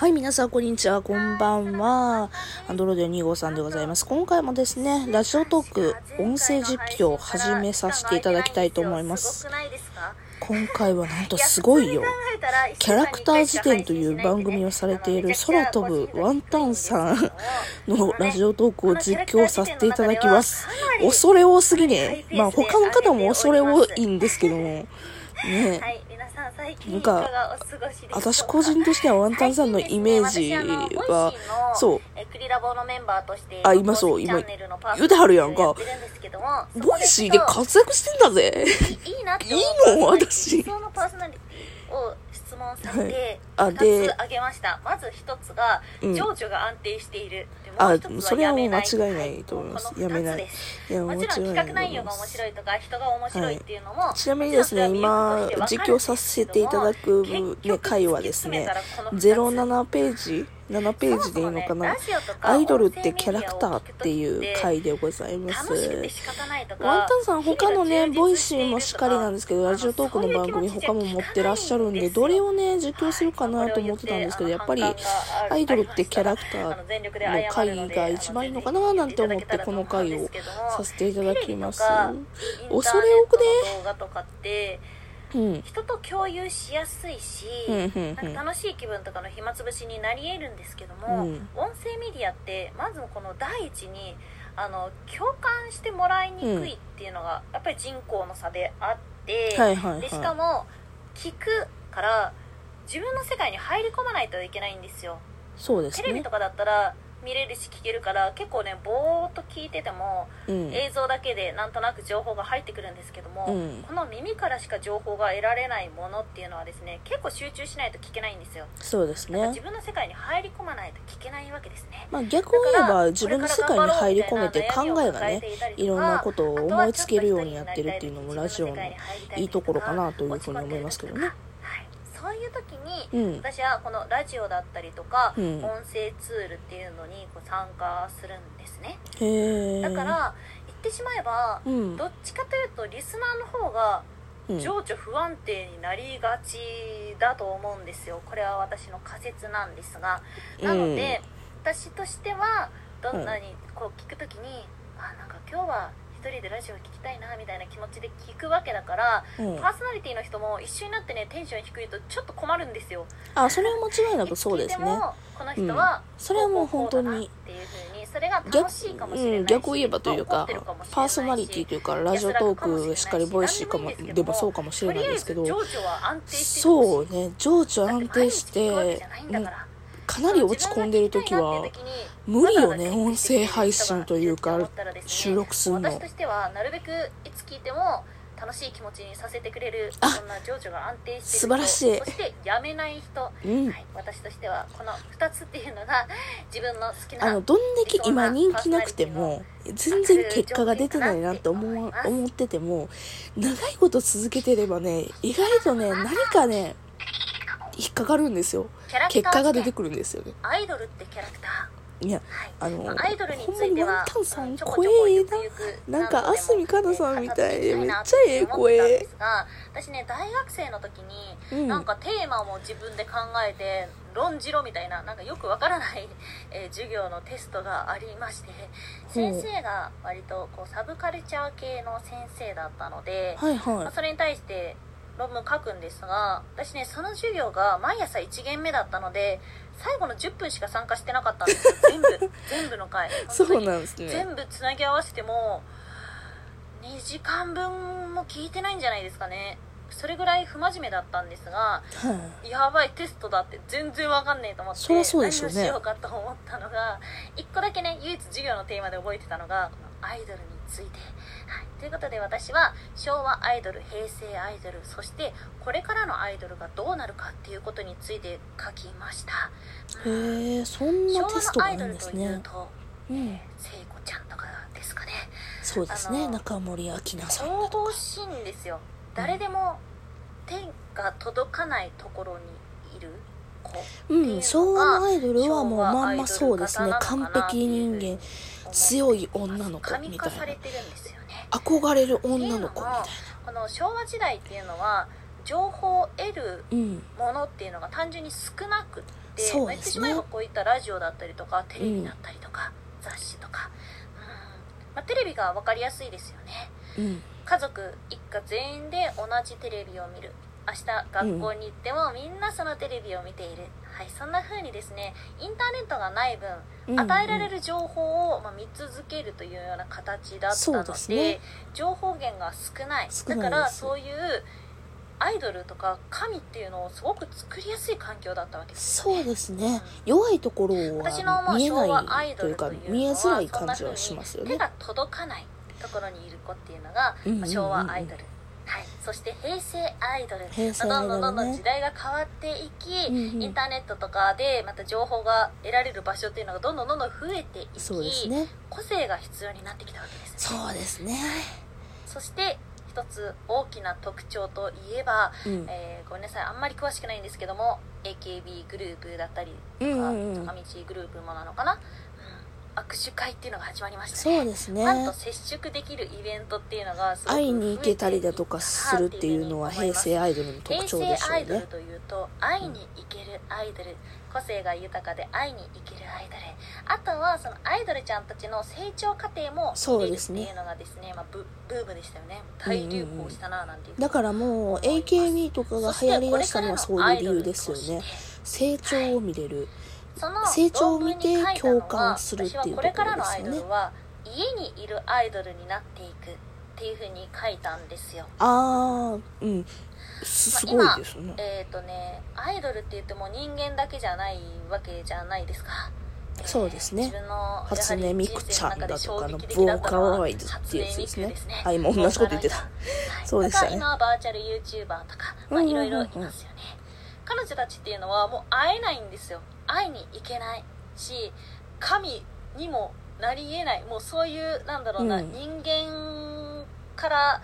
はい、皆さん、こんにちは。こんばんは。アンドロイド2号さんでございます。今回もですね、ラジオトーク、音声実況を始めさせていただきたいと思います。今回はなんとすごいよ。キャラクター辞典という番組をされている空飛ぶワンタンさんのラジオトークを実況させていただきます。恐れ多すぎね。まあ他の方も恐れ多いんですけども、ねなんか私個人としてはワンタンさんのイメージは、そう、あ今そう公式チャンネルのパーソナリティ言うてはるやんか。ボイシーで活躍してんだぜ。いいの私問されでつ挙げました。まず一つがうん。情緒が安定している、であそれはもう間違いないと思います。やめない。いやもちろん企画内容が面い白いとか人が面白いっていうのも、ちなみにですね、今、実況させていただく、ね、回はですね、07ページ ?7 ページでいいのかな？アイドルってキャラクターっていう回でございます。ワンタンさん他のね、ボイシーもしっかりなんですけど、ラジオトークの番組他も持ってらっしゃるんで、どれをね、実況するかなと思ってたんですけど、やっぱり、アイドルってキャラクターの回が一番いいのかななんて思ってこの回をさせていただきます。恐れ多くね。人と共有しやすいし、なんか楽しい気分とかの暇つぶしになり得るんですけども、うん音声メディアってまずこの第一にあの共感してもらいにくいっていうのが、やっぱり人口の差であって、でしはかも聞くから自分の世界に入り込まないといけないんですよい。そうですねテレビと。かだったら見れるし聞けるから結構ねぼーっと聞いててもうん。映像だけでなんとなく情報が入ってくるんですけども、うんこの耳からしか情報が得られないものっていうのはですね結構集中しないと聞けないんですよそうですね自。分の世界に入り込まないと聞けないわけですねまあ逆を言えば自分の世界に入り込めて考えがね、いろんなことを思いつけるようにやってるっていうのもラジオのいいところかなというふうに思いますけどね。はい、そういう時に、うん。私はこのラジオだったりとか、うん。音声ツールっていうのにこう参加するんですね。だから言ってしまえば、うん。どっちかというとリスナーの方がうん、情緒不安定になりがちだと思うんですよ。これは私の仮説なんですが。なので、私としてはどんなにこう聞くときに、あなんか今日は一人でラジオ聞きたいなみたいな気持ちで聞くわけだから、うん。パーソナリティの人も一緒になってねテンション低いとちょっと困るんですよ。あ、それは間違いなくそうですね。この人は、うん。それはもう本当に逆うん、逆を言えばという怒かパーソナリティというかラジオトークしかりボイシーかもでもそうかもしれないですけどそうね情緒安定しだてって毎日聞くわけじゃないんだかなり落ち込んでる時は無理よね音声配信というか収録するの。私としてはなるべくいつ聞いても楽しい気持ちにさせてくれるあそんな情緒が安定して素晴らしい。そしてやめない人、うん。はい、私としてはこの2つっていうのが 自分の好きなあのどんだけ今人気なくても全然結果が出てないなって思わ思ってても長いこと続けてればね意外とね 何かね引っかかるんですよ。結果が出てくるんですよね。アイドルってキャラクター。いやはい。あのアイドルにほんまにワンタンさん声ええななんかあすみかなさんみたいでめっちゃええ声。私ね大学生の時に、うん。なんかテーマも自分で考えて論じろみたいななんかよくわからない、えー授業のテストがありまして先生が割とこうサブカルチャー系の先生だったので、はいまあはそれに対して論文書くんですが私ねその授業が毎朝1限目だったので最後の10分しか参加してなかったんですよ。全部。全部の回。いそうなんですね。全部つなぎ合わせても2時間分も聞いてないんじゃないですかね。それぐらい不真面目だったんですがはい。やばいテストだって全然わかんねえと思ってそりゃそうでしょうね。何をしようかと思ったのが1個だけね唯一授業のテーマで覚えてたのがアイドルについて、はい、ということで私は昭和アイドル平成アイドルそしてこれからのアイドルがどうなるかっていうことについて書きました。へえそん昭なテストがあ和のアイドルるんですねというん聖子ちゃんとかですかね。そうですね。中森明菜さん神々しいんですよ誰でも手が届かないところにいるうん昭和のアイドルはもうまんまそうですね。完璧人間強い女の子みたいな。神化されてるんですよね憧れる女の子みたいこの昭和時代っていうのは情報を得るなうんものっていうのが単純に少なくってうまあ、言っですねてしまえばこういったラジオだったりとかテレビだったりとか、雑誌とか、うん。まあ、テレビが分かりやすいですよね。うん。家族一家全員で同じテレビを見る明日学校に行ってもみんなそのテレビを見ている、はいそんな風にですねインターネットがない分うん与えられる情報を、まあ、見続けるというような形だったのでね。情報源が少ない。だからそういうアイドルとか神っていうのをすごく作りやすい環境だったわけですよね。そうですね。弱いところは見えないというかイドルというのは見えづらい感じはしますよね。手が届かないところにいる子っていうのが、うんうんうんうん。まあ昭和アイドル、はい、そして平成アイドル。ね。どんどんどんどん時代が変わっていき、うんうん。インターネットとかでまた情報が得られる場所っていうのがどんどんどんどん増えていきそうですね。個性が必要になってきたわけですね。そうですね。そして一つ大きな特徴といえば、うん。えーごめんなさいあんまり詳しくないんですけども AKB グループだったりとか、うんうんうん。坂道グループもなのかな、うん、握手会っていうのが始まりましたそうですね。ファンと接触できるイベントっていうのが会いに行けたりだとかするっていうのは平成アイドルの特徴でしょうね。平成アイドルというと会いに行けるアイドル。個性が豊かで会いに行けるアイドルあとはそのアイドルちゃんたちの成長過程も見れるっていうのがですねまあ、ブブームでしたよね。大流行したななんていうだからもう AKB とかが流行りだしたのはそういう理由ですよね。成長を見れる。その成長を見て共感するっていうところ私はこれからのアイですよね。ドルは家にいるアイドルになっていくっていうふうに書いたんですよ。ああうん。すすごいですね。えっ、とねアイドルって言っても人間だけじゃないわけじゃないですか。えーそうですね。自分の初音ミクちゃんだとかのボーカロイドっていうやつですね。初音ミクあ今同じこと言ってた。はい。そうでしたね。今バーチャル YouTuber とかまあうんうんうんうん。いろいろいますよね彼女たちっていうのはもう会えないんですよ。会いに行けないし神にもなり得ない。もうそういうなんだろうな、うん。人間から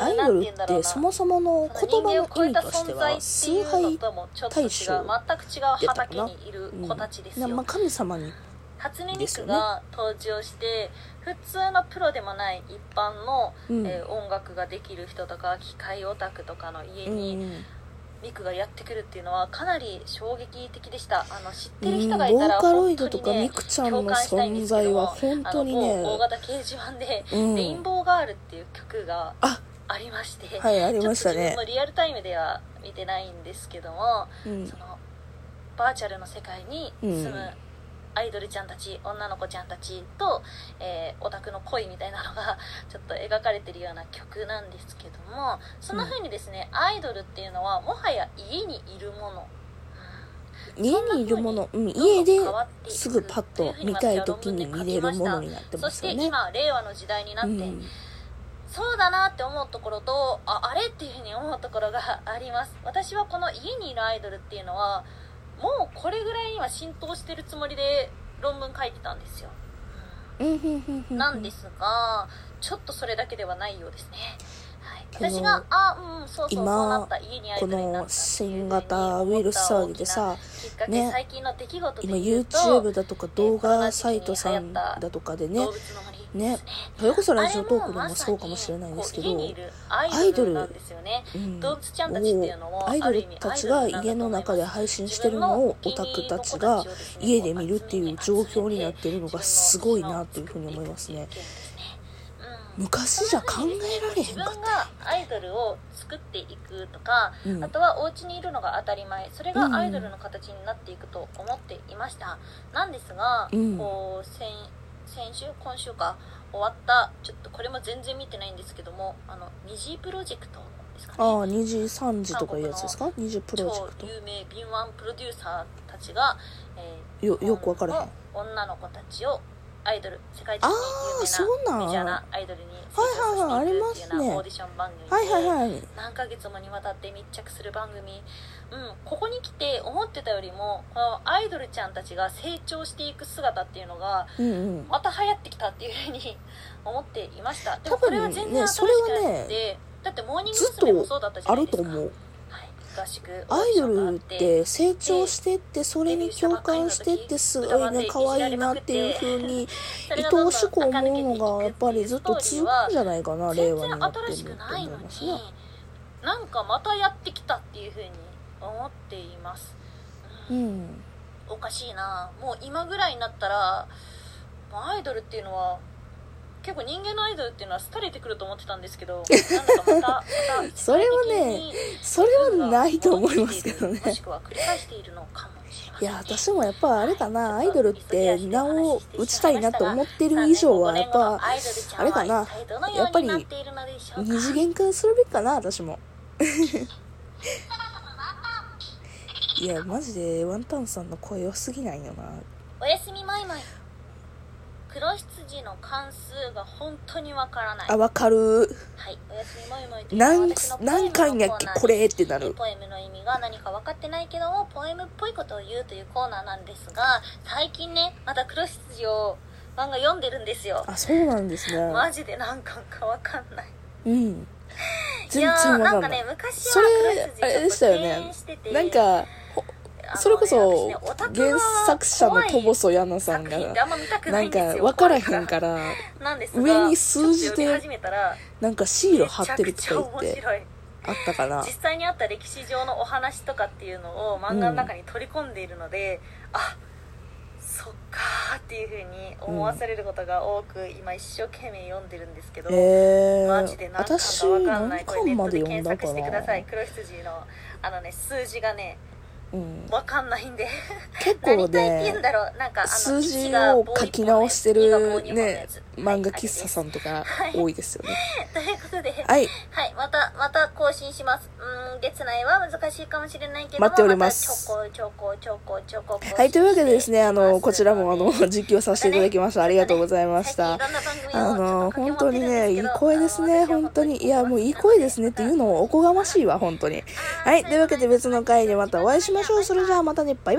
うんアイドルってそもそものそ言葉の意味としては崇拝ともちょっと違う大将全く違う畑にいる子たちですよ、うんまあ、神様に初音ミクが登場して、普通のプロでもない一般の、うん。えー音楽ができる人とか機械オタクとかの家うんに、うんミクがやってくるっていうのはかなり衝撃的でした。あの知ってるうん人がいたらボーカロ本イドとか当にねミクちゃんの存在は本当にね大型掲示板で「うん。レインボーガール」っていう曲があ。ありまして、はいありましたね。ちょっと自分もリアルタイムでは見てないんですけども、うん。そのバーチャルの世界に住うん。むアイドルちゃんたち女の子ちゃんたちと、えーオタクの恋みたいなのが ちょっと描かれてるような曲なんですけどもそんな風にですね、アイドルっていうのはもはや家にいるもの。家にいるもの、うん、家ですぐパッと見たい時に見れるものになってそしてますよね今令和の時代になって、うん。そうだなって思うところとああれっていうふうに思うところがあります。私はこの家にいるアイドルっていうのはもうこれぐらいには浸透してるつもりで論文書いてたんですよ、なんですがちょっとそれだけではないようですね、はい、私があうんそうそうそう今なった家にアイドルになったっていうふうにこの新型ウイルス騒ぎでさね最近の出来事で今 YouTube だとか動画サイトさんだとかでねね。それこそラジオトークでもそうかもしれないですけどアイドルなんですよね。うん。動物ちゃんたちっていうのもアイドルたちが家の中で配信してるのをオタクたちが家で見るっていう状況になってるのがすごいなというふうに思いますね。昔じゃ考えられへんかっ自分がアイドルを作っていくとか、うん。あとはお家にいるのが当たり前。それがアイドルの形になっていくと思っていました、なんですが、うん。こう先先週今週か終わった。ちょっとこれも全然見てないんですけどもあの二次プロジェクトですかね。ああ2時3時とかいうやつですか？2時プロジェクト。超有名敏腕プロデューサーたちが、えーよよく分からへん。女の子たちをアイドル世界的に有名なメジャーなアイドルに成長させていくっていうようなオーディション番組で、はいはいはい。何ヶ月もにわたって密着する番組。うんここに来て思ってたよりもこのアイドルちゃんたちが成長していく姿っていうのがうんうん。また流行ってきたっていうふうに思っていました。でもこれは全然新しくなねくて、だってモーニング娘。もそうだったじゃあないですかアイドルって成長してってそれに共感してってすごいね可愛いなっていう風に愛おしく思うのがやっぱりずっと続くんじゃないかな令和になっても新しくないのに思いますねなんかまたやってきたっていうふうに思っています、うん。おかしいな。もう今ぐらいになったらアイドルっていうのは結構人間のアイドルっていうのは廃れてくると思ってたんですけど なんだかまたまたそれはねそれはないと思いますけどね。もしくは繰り返しているのかもしれません、いや私もやっぱあれかなアイドルって名を打ちたいなって思ってる以上はやっぱあれかな。やっぱり二次元化するべきかな私も。いやマジでワンタンさんの声良すぎないよな。おやすみマイマイ黒羊の関数が本当にわからない。あわかる。はい、おやすみマイマイというのは何何回やっけこれってなる。ポエムの意味が何か分かってないけどもポエムっぽいことを言うというコーナーなんですが最近ねまた黒羊を漫画読んでるんですよ。あそうなんですね。マジで何巻か分かんない。うん。全然わかんない。なんかね昔そはれ黒あれでしたよね。羊ちょっと敬遠してて。なんかそれこそ原作者のトボソヤナさんがなんか分からへんから上に数字でなんかシール貼ってるとか言ってあったかな実際にあった歴史上のお話とかっていうのを漫画の中に取り込んでいるので、あそっかーっていうふうに思わされることが多く、今一生懸命読んでるんですけど、えマジでー、何巻私かわかんな何いこれネットで巻まで読ん検索してください。な黒羊のあのね数字がねうんわかんないんで。結構ね数字1がを書き直して2が棒るねつ。漫画はい喫茶さんとかはい。多いですよね。ということではい。はい、また、また更新します。うーん、月内は難しいかもしれないけども、待っております。またちょこちょこちょこちょこ。はいというわけでですねあのこちらもあのま実況させていただきました。ありがとうございましたあの本当にねいい声ですね。本当に。いやもういい声ですねっていうのもおこがましいわ本当に。はい。というわけで別の回でまたお会いしましょうそれじゃあまたね。バイバイ。